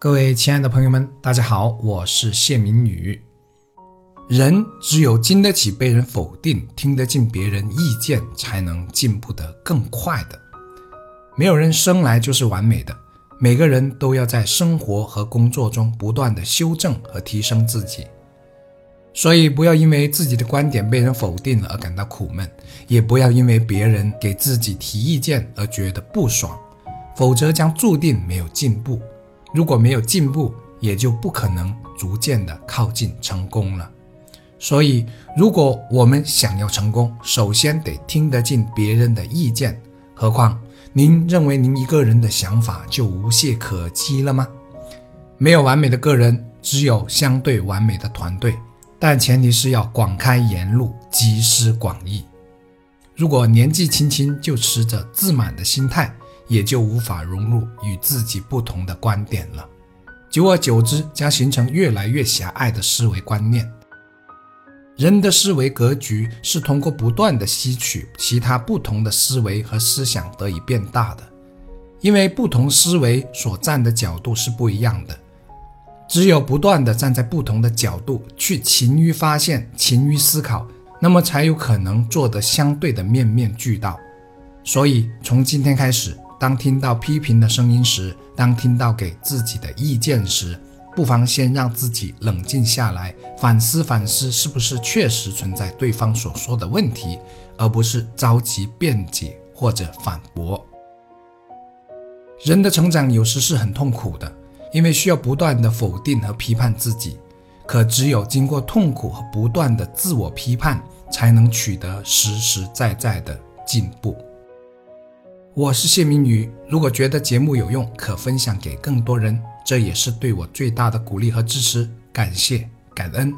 各位亲爱的朋友们，大家好，我是谢明宇。人只有经得起被人否定，听得进别人意见，才能进步得更快的。没有人生来就是完美的，每个人都要在生活和工作中不断的修正和提升自己。所以，不要因为自己的观点被人否定了而感到苦闷，也不要因为别人给自己提意见而觉得不爽，否则将注定没有进步。如果没有进步，也就不可能逐渐的靠近成功了。所以，如果我们想要成功，首先得听得进别人的意见。何况，您认为您一个人的想法就无懈可击了吗？没有完美的个人，只有相对完美的团队。但前提是要广开言路，集思广益。如果年纪轻轻就持着自满的心态，也就无法融入与自己不同的观点了，久而久之将形成越来越狭隘的思维观念。人的思维格局是通过不断的吸取其他不同的思维和思想得以变大的，因为不同思维所站的角度是不一样的，只有不断的站在不同的角度去勤于发现、勤于思考，那么才有可能做得相对的面面俱到。所以从今天开始。当听到批评的声音时，当听到给自己的意见时，不妨先让自己冷静下来，反思反思，是不是确实存在对方所说的问题，而不是着急辩解或者反驳。人的成长有时是很痛苦的，因为需要不断的否定和批判自己。可只有经过痛苦和不断的自我批判，才能取得实实在在的进步。我是谢明宇，如果觉得节目有用，可分享给更多人，这也是对我最大的鼓励和支持，感谢感恩。